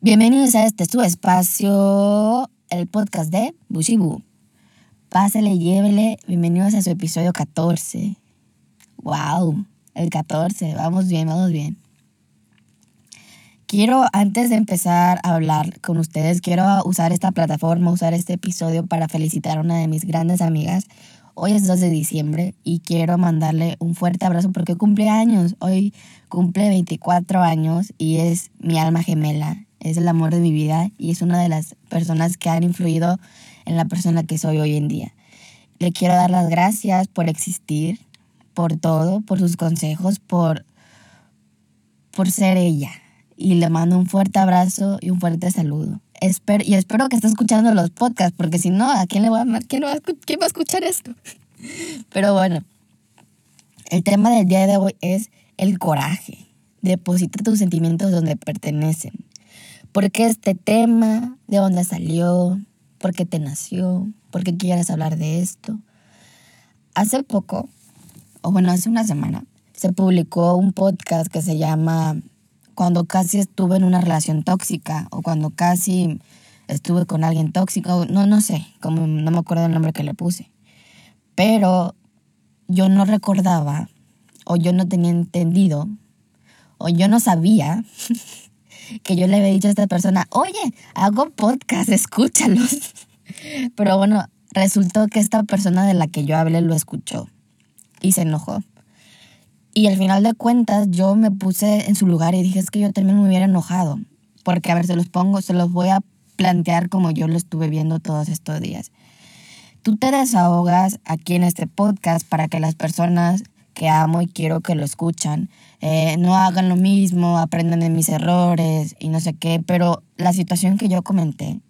Bienvenidos a este su espacio, el podcast de Bushibu. Pásele, llévele. Bienvenidos a su episodio 14. ¡Wow! El 14. Vamos bien, vamos bien. Quiero, antes de empezar a hablar con ustedes, quiero usar esta plataforma, usar este episodio para felicitar a una de mis grandes amigas. Hoy es 2 de diciembre y quiero mandarle un fuerte abrazo porque cumple años. Hoy cumple 24 años y es mi alma gemela es el amor de mi vida y es una de las personas que han influido en la persona que soy hoy en día. Le quiero dar las gracias por existir, por todo, por sus consejos, por, por ser ella. Y le mando un fuerte abrazo y un fuerte saludo. Espero, y espero que esté escuchando los podcasts, porque si no, ¿a quién le voy a ¿Quién va a, quién va a escuchar esto? Pero bueno, el tema del día de hoy es el coraje. Deposita tus sentimientos donde pertenecen. ¿Por qué este tema? ¿De dónde salió? ¿Por qué te nació? ¿Por qué quieres hablar de esto? Hace poco, o bueno, hace una semana, se publicó un podcast que se llama Cuando casi estuve en una relación tóxica o cuando casi estuve con alguien tóxico, no, no sé, como no me acuerdo el nombre que le puse. Pero yo no recordaba o yo no tenía entendido o yo no sabía que yo le había dicho a esta persona, oye, hago podcast, escúchalos. Pero bueno, resultó que esta persona de la que yo hablé lo escuchó y se enojó. Y al final de cuentas yo me puse en su lugar y dije, es que yo también me hubiera enojado. Porque, a ver, se los pongo, se los voy a plantear como yo lo estuve viendo todos estos días. Tú te desahogas aquí en este podcast para que las personas que amo y quiero que lo escuchan. Eh, no hagan lo mismo, aprendan de mis errores y no sé qué, pero la situación que yo comenté,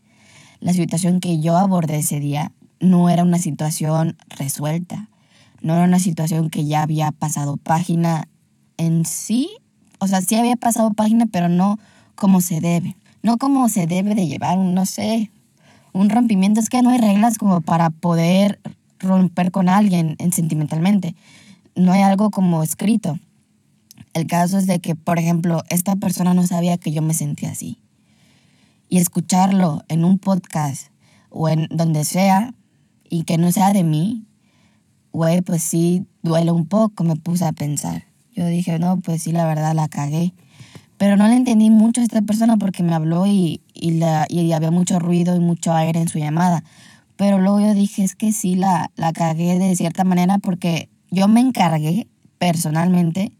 la situación que yo abordé ese día, no era una situación resuelta, no era una situación que ya había pasado página en sí, o sea, sí había pasado página, pero no como se debe, no como se debe de llevar, no sé, un rompimiento, es que no hay reglas como para poder romper con alguien sentimentalmente no hay algo como escrito. El caso es de que, por ejemplo, esta persona no sabía que yo me sentía así. Y escucharlo en un podcast o en donde sea y que no sea de mí, güey, pues sí, duele un poco, me puse a pensar. Yo dije, no, pues sí, la verdad la cagué. Pero no le entendí mucho a esta persona porque me habló y, y, la, y había mucho ruido y mucho aire en su llamada. Pero luego yo dije, es que sí, la, la cagué de cierta manera porque yo me encargué personalmente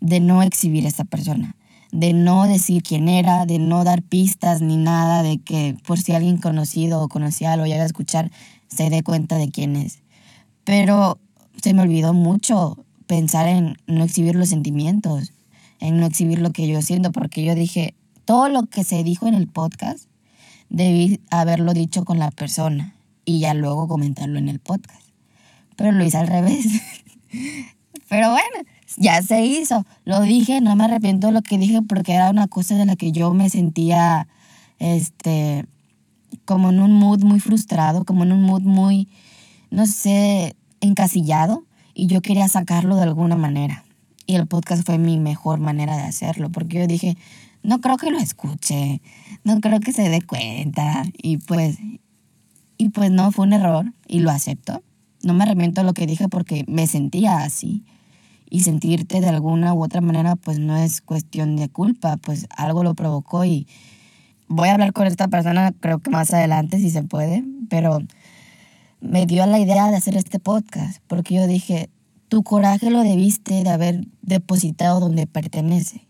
de no exhibir a esta persona, de no decir quién era, de no dar pistas ni nada, de que por si alguien conocido o conocía lo llega a escuchar, se dé cuenta de quién es. Pero se me olvidó mucho pensar en no exhibir los sentimientos, en no exhibir lo que yo siento, porque yo dije, todo lo que se dijo en el podcast, debí haberlo dicho con la persona y ya luego comentarlo en el podcast pero lo hice al revés. pero bueno, ya se hizo. Lo dije, no me arrepiento de lo que dije porque era una cosa de la que yo me sentía, este, como en un mood muy frustrado, como en un mood muy, no sé, encasillado y yo quería sacarlo de alguna manera. Y el podcast fue mi mejor manera de hacerlo, porque yo dije, no creo que lo escuche, no creo que se dé cuenta. Y pues, y pues no, fue un error y lo acepto. No me arrepiento de lo que dije porque me sentía así. Y sentirte de alguna u otra manera, pues no es cuestión de culpa, pues algo lo provocó y voy a hablar con esta persona, creo que más adelante si se puede, pero me dio la idea de hacer este podcast, porque yo dije, tu coraje lo debiste de haber depositado donde pertenece.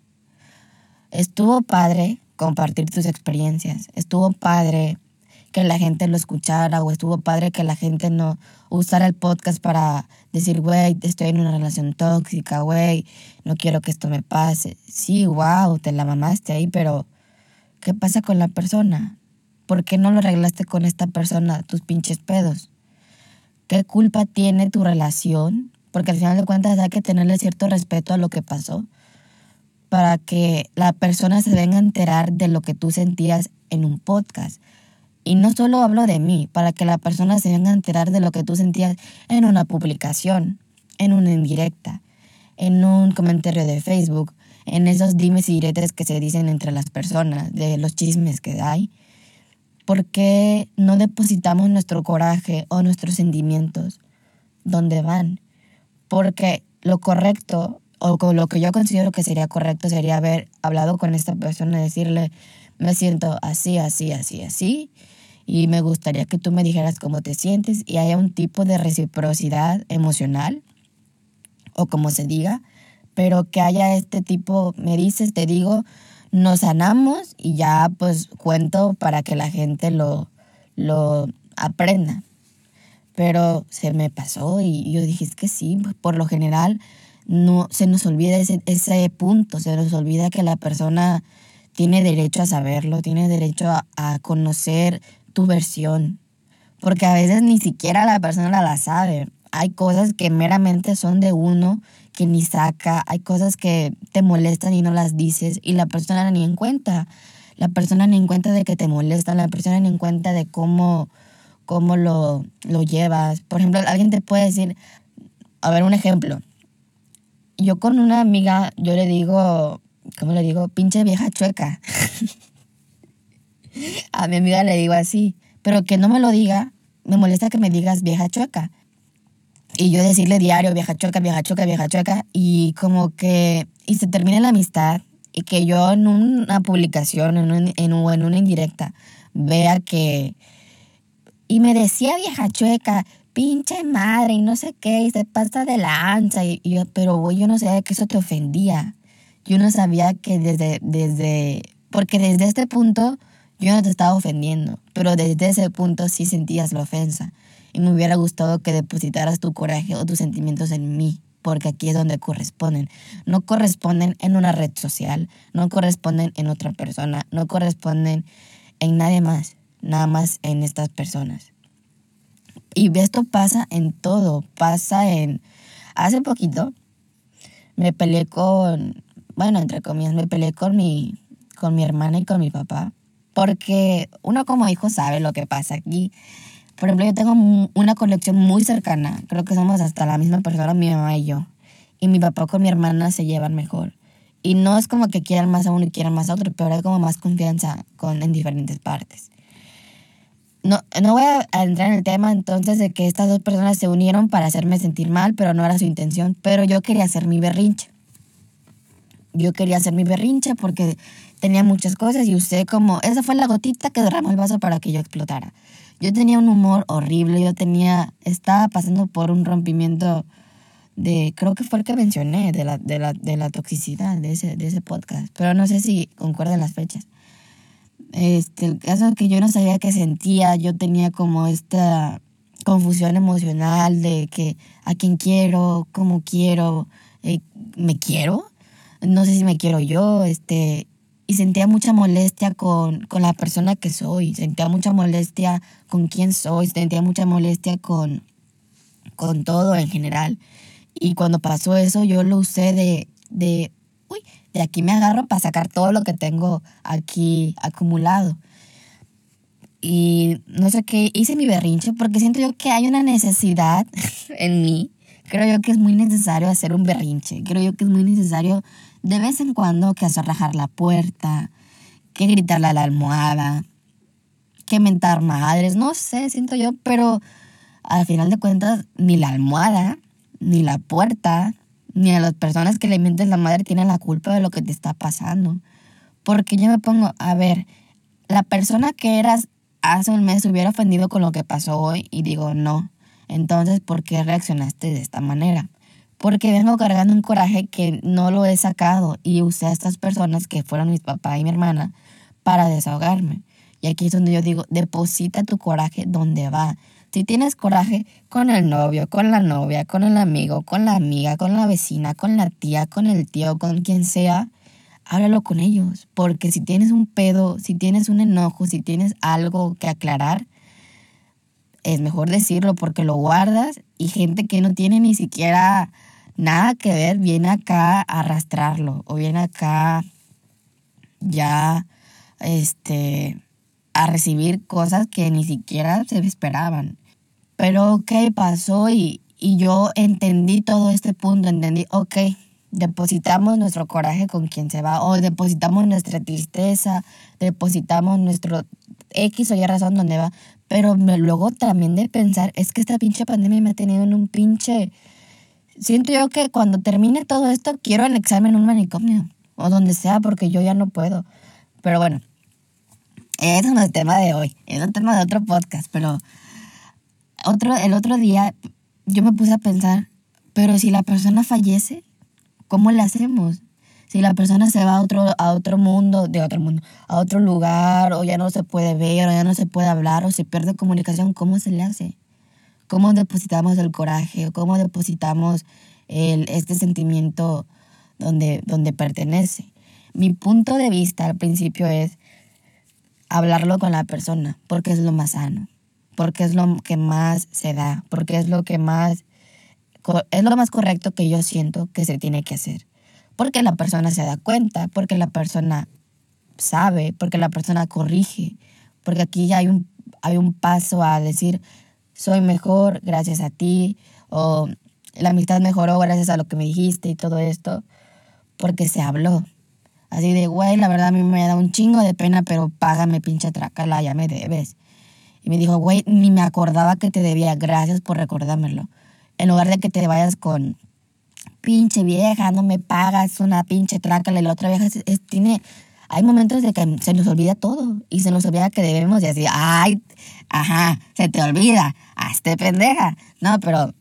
Estuvo padre compartir tus experiencias, estuvo padre que la gente lo escuchara o estuvo padre que la gente no usara el podcast para decir, güey, estoy en una relación tóxica, güey, no quiero que esto me pase. Sí, wow, te la mamaste ahí, pero ¿qué pasa con la persona? ¿Por qué no lo arreglaste con esta persona, tus pinches pedos? ¿Qué culpa tiene tu relación? Porque al final de cuentas hay que tenerle cierto respeto a lo que pasó para que la persona se venga a enterar de lo que tú sentías en un podcast. Y no solo hablo de mí, para que la persona se venga a enterar de lo que tú sentías en una publicación, en una indirecta, en un comentario de Facebook, en esos dimes y diretes que se dicen entre las personas, de los chismes que hay. ¿Por qué no depositamos nuestro coraje o nuestros sentimientos donde van? Porque lo correcto, o con lo que yo considero que sería correcto, sería haber hablado con esta persona y decirle, me siento así, así, así, así, y me gustaría que tú me dijeras cómo te sientes y haya un tipo de reciprocidad emocional, o como se diga, pero que haya este tipo, me dices, te digo, nos sanamos y ya pues cuento para que la gente lo, lo aprenda. Pero se me pasó y yo dije, es que sí, por lo general no se nos olvida ese, ese punto, se nos olvida que la persona tiene derecho a saberlo, tiene derecho a conocer tu versión, porque a veces ni siquiera la persona la sabe. Hay cosas que meramente son de uno que ni saca, hay cosas que te molestan y no las dices y la persona ni en cuenta. La persona ni en cuenta de que te molesta, la persona ni en cuenta de cómo, cómo lo, lo llevas. Por ejemplo, alguien te puede decir, a ver, un ejemplo. Yo con una amiga, yo le digo, ¿cómo le digo? Pinche vieja chueca. a mi amiga le digo así, pero que no me lo diga, me molesta que me digas vieja chueca y yo decirle diario, vieja choca, vieja choca, vieja choca, y como que, y se termina la amistad, y que yo en una publicación, en, un, en, en una indirecta, vea que, y me decía vieja chueca, pinche madre, y no sé qué, y se pasa de lanza, y, y yo, pero yo no sabía que eso te ofendía, yo no sabía que desde, desde, porque desde este punto yo no te estaba ofendiendo, pero desde ese punto sí sentías la ofensa y me hubiera gustado que depositaras tu coraje o tus sentimientos en mí, porque aquí es donde corresponden. No corresponden en una red social, no corresponden en otra persona, no corresponden en nadie más, nada más en estas personas. Y esto pasa en todo, pasa en... Hace poquito me peleé con, bueno, entre comillas, me peleé con mi, con mi hermana y con mi papá, porque uno como hijo sabe lo que pasa aquí. Por ejemplo, yo tengo una conexión muy cercana. Creo que somos hasta la misma persona, mi mamá y yo. Y mi papá con mi hermana se llevan mejor. Y no es como que quieran más a uno y quieran más a otro, pero hay como más confianza con, en diferentes partes. No, no voy a entrar en el tema entonces de que estas dos personas se unieron para hacerme sentir mal, pero no era su intención. Pero yo quería hacer mi berrinche. Yo quería hacer mi berrinche porque tenía muchas cosas y usted como, esa fue la gotita que derramó el vaso para que yo explotara. Yo tenía un humor horrible, yo tenía, estaba pasando por un rompimiento de, creo que fue el que mencioné, de la, de la, de la toxicidad de ese, de ese podcast, pero no sé si concuerdan las fechas. Este, el caso es que yo no sabía qué sentía, yo tenía como esta confusión emocional de que a quién quiero, cómo quiero, eh, me quiero, no sé si me quiero yo, este, y sentía mucha molestia con, con, la persona que soy, sentía mucha molestia con quién soy, sentía mucha molestia con, con todo en general. Y cuando pasó eso, yo lo usé de, de, uy, de aquí me agarro para sacar todo lo que tengo aquí acumulado. Y no sé qué, hice mi berrinche porque siento yo que hay una necesidad en mí. Creo yo que es muy necesario hacer un berrinche. Creo yo que es muy necesario de vez en cuando que hacer rajar la puerta, que gritarle a la almohada, que mentar madres, no sé, siento yo, pero al final de cuentas ni la almohada, ni la puerta, ni a las personas que le mienten la madre tienen la culpa de lo que te está pasando. Porque yo me pongo, a ver, la persona que eras hace un mes se hubiera ofendido con lo que pasó hoy y digo, no. Entonces, ¿por qué reaccionaste de esta manera? Porque vengo cargando un coraje que no lo he sacado y usé a estas personas que fueron mis papá y mi hermana para desahogarme. Y aquí es donde yo digo, deposita tu coraje donde va. Si tienes coraje con el novio, con la novia, con el amigo, con la amiga, con la vecina, con la tía, con el tío, con quien sea, háblalo con ellos. Porque si tienes un pedo, si tienes un enojo, si tienes algo que aclarar, es mejor decirlo porque lo guardas y gente que no tiene ni siquiera nada que ver viene acá a arrastrarlo o viene acá ya este a recibir cosas que ni siquiera se esperaban. Pero ok, pasó y, y yo entendí todo este punto, entendí, ok, depositamos nuestro coraje con quien se va o depositamos nuestra tristeza, depositamos nuestro X o Y razón donde va. Pero luego también de pensar, es que esta pinche pandemia me ha tenido en un pinche... Siento yo que cuando termine todo esto quiero anexarme en un manicomio o donde sea porque yo ya no puedo. Pero bueno, ese no es el tema de hoy, es el tema de otro podcast, pero otro, el otro día yo me puse a pensar, pero si la persona fallece, ¿cómo le hacemos? Si la persona se va a otro, a otro mundo, de otro mundo, a otro lugar, o ya no se puede ver, o ya no se puede hablar, o se pierde comunicación, ¿cómo se le hace? ¿Cómo depositamos el coraje? ¿Cómo depositamos el, este sentimiento donde, donde pertenece? Mi punto de vista al principio es hablarlo con la persona, porque es lo más sano, porque es lo que más se da, porque es lo que más es lo más correcto que yo siento que se tiene que hacer. Porque la persona se da cuenta, porque la persona sabe, porque la persona corrige, porque aquí ya hay un, hay un paso a decir, soy mejor gracias a ti, o la amistad mejoró gracias a lo que me dijiste y todo esto, porque se habló. Así de, güey, la verdad a mí me da un chingo de pena, pero págame pinche tracala, ya me debes. Y me dijo, güey, ni me acordaba que te debía, gracias por recordármelo en lugar de que te vayas con pinche vieja, no me pagas una pinche trácala y la otra vieja tiene hay momentos de que se nos olvida todo y se nos olvida que debemos de así, ay, ajá, se te olvida, hazte pendeja. No, pero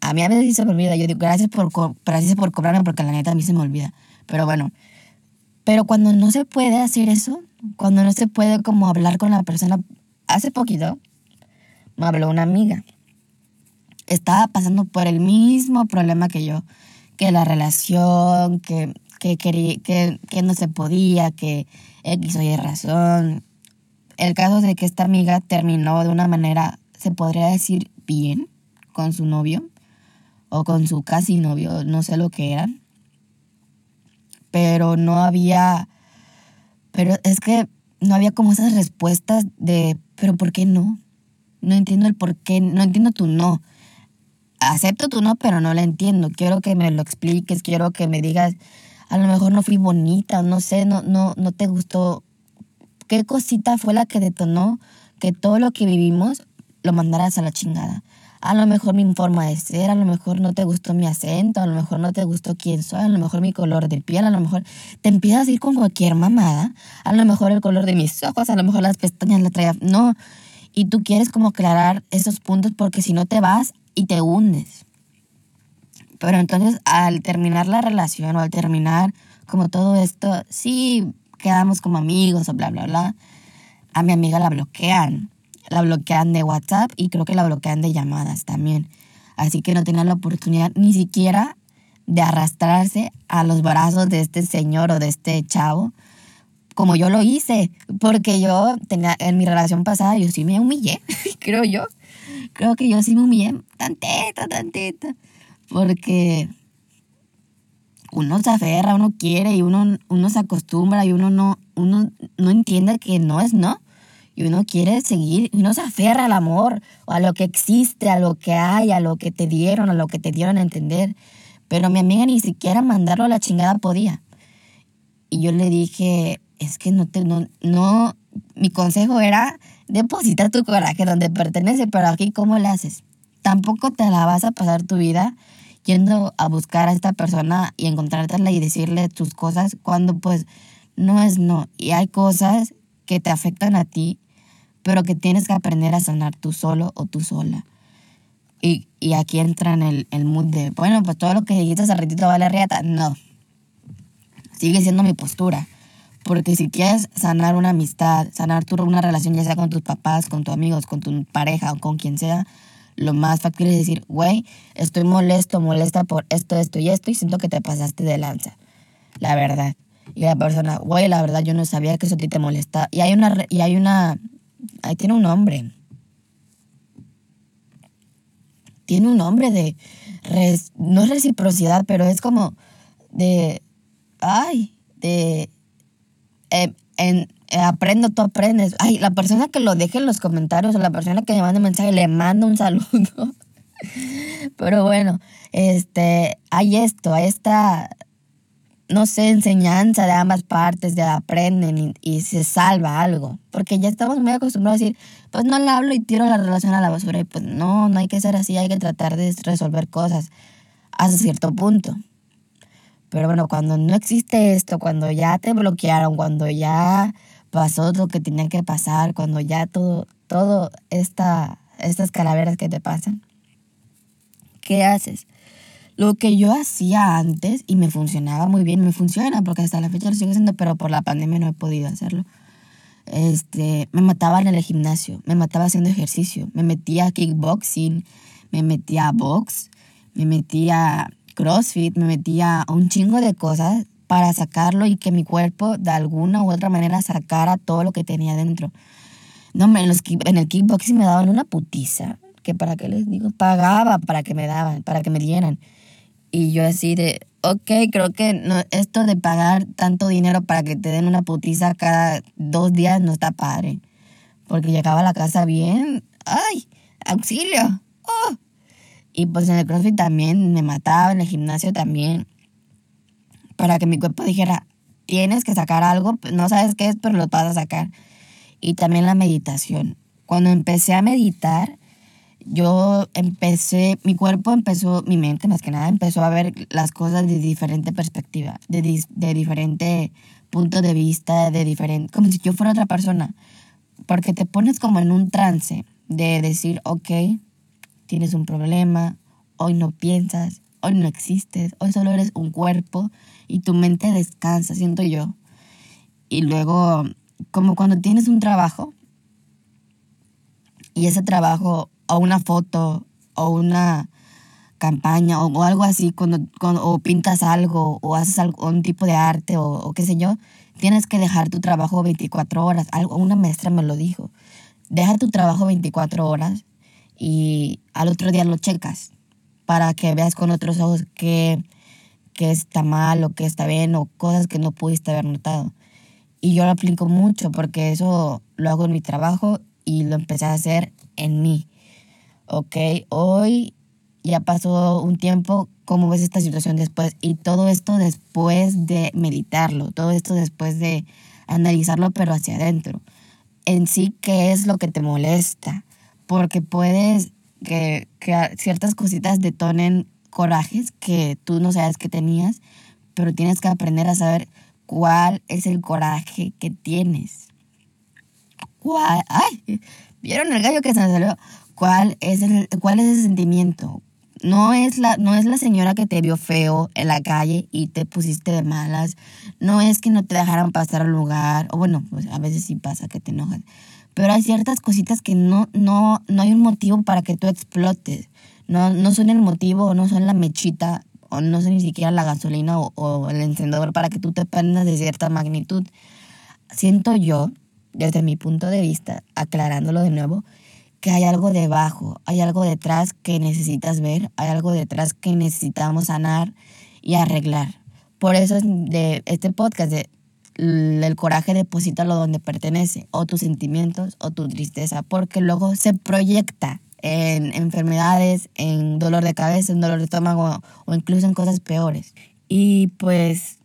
a mí a veces se me olvida. Yo digo, gracias por, gracias por cobrarme porque la neta a mí se me olvida. Pero bueno, pero cuando no se puede hacer eso, cuando no se puede como hablar con la persona, hace poquito me habló una amiga estaba pasando por el mismo problema que yo, que la relación, que, que, que, que no se podía, que X o Y razón. El caso de que esta amiga terminó de una manera, se podría decir, bien con su novio o con su casi novio, no sé lo que eran. Pero no había, pero es que no había como esas respuestas de, pero ¿por qué no? No entiendo el por qué, no entiendo tu no acepto tu no, pero no la entiendo. Quiero que me lo expliques, quiero que me digas, a lo mejor no fui bonita, no sé, no, no, no te gustó. ¿Qué cosita fue la que detonó que todo lo que vivimos lo mandaras a la chingada? A lo mejor mi forma de ser, a lo mejor no te gustó mi acento, a lo mejor no te gustó quién soy, a lo mejor mi color de piel, a lo mejor te empiezas a ir con cualquier mamada, a lo mejor el color de mis ojos, a lo mejor las pestañas la traía. No. Y tú quieres como aclarar esos puntos porque si no te vas y te hundes. Pero entonces al terminar la relación o al terminar como todo esto, sí quedamos como amigos o bla, bla, bla. A mi amiga la bloquean. La bloquean de WhatsApp y creo que la bloquean de llamadas también. Así que no tenía la oportunidad ni siquiera de arrastrarse a los brazos de este señor o de este chavo, como yo lo hice, porque yo tenía, en mi relación pasada yo sí me humillé, creo yo creo que yo sí me humillé tantito, tantito. Porque uno se aferra, uno quiere y uno, uno se acostumbra y uno no, uno no entiende que no es no. Y uno quiere seguir, y uno se aferra al amor, o a lo que existe, a lo que hay, a lo que te dieron, a lo que te dieron a entender. Pero mi amiga ni siquiera mandarlo a la chingada podía. Y yo le dije, es que no te, no, no, mi consejo era deposita tu coraje donde pertenece, pero aquí ¿cómo le haces? Tampoco te la vas a pasar tu vida yendo a buscar a esta persona y encontrártela y decirle tus cosas cuando pues no es no. Y hay cosas que te afectan a ti, pero que tienes que aprender a sanar tú solo o tú sola. Y, y aquí entra en el, el mood de, bueno, pues todo lo que dijiste hace ratito vale riata. No. Sigue siendo mi postura. Porque si quieres sanar una amistad, sanar tu, una relación, ya sea con tus papás, con tus amigos, con tu pareja o con quien sea, lo más fácil es decir, güey, estoy molesto, molesta por esto, esto y esto y siento que te pasaste de lanza. La verdad. Y la persona, güey, la verdad yo no sabía que eso a ti te molesta. Y hay una, y hay una, ahí tiene un nombre. Tiene un nombre de, no es reciprocidad, pero es como de, ay, de eh, en, aprendo, tú aprendes. Ay, la persona que lo deje en los comentarios o la persona que me manda un mensaje le manda un saludo. Pero bueno, este, hay esto, hay esta, no sé, enseñanza de ambas partes, de aprenden y, se salva algo. Porque ya estamos muy acostumbrados a decir, pues no le hablo y tiro la relación a la basura. Y pues no, no hay que ser así, hay que tratar de resolver cosas hasta cierto punto. Pero bueno, cuando no existe esto, cuando ya te bloquearon, cuando ya pasó lo que tenía que pasar, cuando ya todo, todo esta, estas calaveras que te pasan, ¿qué haces? Lo que yo hacía antes y me funcionaba muy bien, me funciona porque hasta la fecha lo sigo haciendo, pero por la pandemia no he podido hacerlo. Este, me mataba en el gimnasio, me mataba haciendo ejercicio, me metía a kickboxing, me metía a box, me metía CrossFit, me metía a un chingo de cosas para sacarlo y que mi cuerpo de alguna u otra manera sacara todo lo que tenía dentro. No, en, los, en el kickboxing me daban una putiza, que para qué les digo, pagaba para que me daban, para que me dieran. Y yo así de, ok, creo que no, esto de pagar tanto dinero para que te den una putiza cada dos días no está padre. Porque llegaba a la casa bien, ay, auxilio, oh, y pues en el CrossFit también me mataba, en el gimnasio también, para que mi cuerpo dijera, tienes que sacar algo, no sabes qué es, pero lo vas a sacar. Y también la meditación. Cuando empecé a meditar, yo empecé, mi cuerpo empezó, mi mente más que nada, empezó a ver las cosas de diferente perspectiva, de, de diferente punto de vista, de diferente, como si yo fuera otra persona. Porque te pones como en un trance de decir, ok, tienes un problema, hoy no piensas, hoy no existes, hoy solo eres un cuerpo y tu mente descansa, siento yo. Y luego, como cuando tienes un trabajo y ese trabajo o una foto o una campaña o, algo así, cuando, o pintas algo o haces algo, un tipo de arte o, o, qué sé yo, tienes que dejar tu trabajo 24 horas. Algo, una maestra me lo dijo. Deja tu trabajo 24 horas y al otro día lo checas para que veas con otros ojos qué, está mal o qué está bien o cosas que no pudiste haber notado. Y yo lo aplico mucho porque eso lo hago en mi trabajo y lo empecé a hacer en mí. Ok, hoy ya pasó un tiempo, ¿cómo ves esta situación después? Y todo esto después de meditarlo, todo esto después de analizarlo pero hacia adentro. En sí, ¿qué es lo que te molesta? porque puedes que, ciertas cositas detonen corajes que tú no sabes que tenías, pero tienes que aprender a saber cuál es el coraje que tienes. ¿Cuál? ¡Ay! ¿Vieron el gallo que se me? ¿Cuál es, el, cuál es ese sentimiento? No es, la, no es la señora que te vio feo en la calle y te pusiste de malas. No es que no te dejaran pasar al lugar. O bueno, pues a veces sí pasa que te enojas pero hay ciertas cositas que no, no, no hay un motivo para que tú explotes. No, no son el motivo, no son la mechita, o no son ni siquiera la gasolina o, el encendedor para que tú te prendas de cierta magnitud. Siento yo, desde mi punto de vista, aclarándolo de nuevo, que hay algo debajo, hay algo detrás que necesitas ver, hay algo detrás que necesitamos sanar y arreglar. Por eso es de este podcast de el coraje deposítalo donde pertenece, o tus sentimientos o tu tristeza, porque luego se proyecta en enfermedades, en dolor de cabeza, en dolor de estómago o incluso en cosas peores. Y pues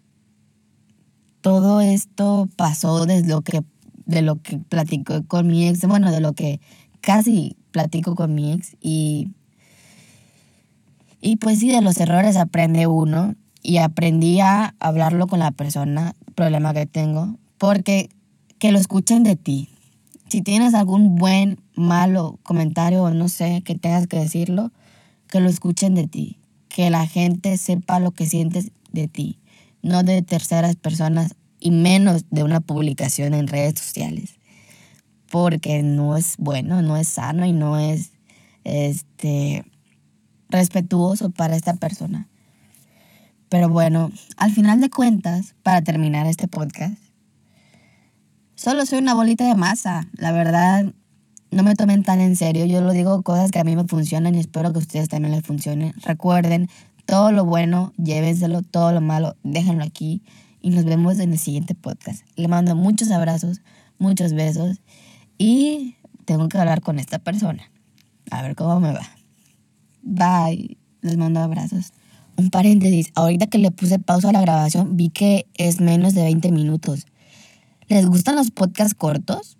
todo esto pasó desde lo que, de lo que platico con mi ex, bueno, de lo que casi platico con mi ex y, y pues sí, de los errores aprende uno y aprendí a hablarlo con la persona, problema que tengo, porque que lo escuchen de ti. Si tienes algún buen, malo comentario o no sé, que tengas que decirlo, que lo escuchen de ti. Que la gente sepa lo que sientes de ti, no de terceras personas y menos de una publicación en redes sociales. Porque no es bueno, no es sano y no es este respetuoso para esta persona. Pero bueno, al final de cuentas, para terminar este podcast, solo soy una bolita de masa. La verdad, no me tomen tan en serio. Yo lo digo cosas que a mí me funcionan y espero que a ustedes también les funcionen. Recuerden, todo lo bueno, llévenselo, todo lo malo, déjenlo aquí. Y nos vemos en el siguiente podcast. Le mando muchos abrazos, muchos besos. Y tengo que hablar con esta persona. A ver cómo me va. Bye. Les mando abrazos. Un paréntesis, ahorita que le puse pausa a la grabación vi que es menos de 20 minutos. ¿Les gustan los podcasts cortos?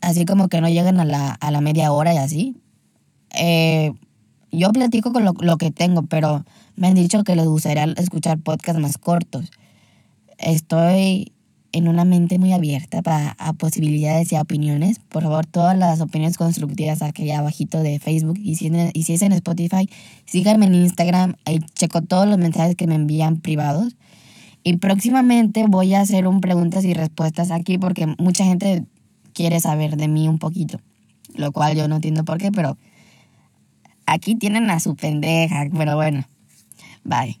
Así como que no llegan a la, a la media hora y así. Eh, yo platico con lo, lo, que tengo, pero me han dicho que les gustaría escuchar podcasts más cortos. Estoy en una mente muy abierta para a posibilidades y a opiniones. Por favor, todas las opiniones constructivas aquí abajito de Facebook y si, y si es en Spotify, síganme en Instagram, ahí checo todos los mensajes que me envían privados. Y próximamente voy a hacer un preguntas y respuestas aquí porque mucha gente quiere saber de mí un poquito, lo cual yo no entiendo por qué, pero aquí tienen a su pendeja, pero bueno, bye.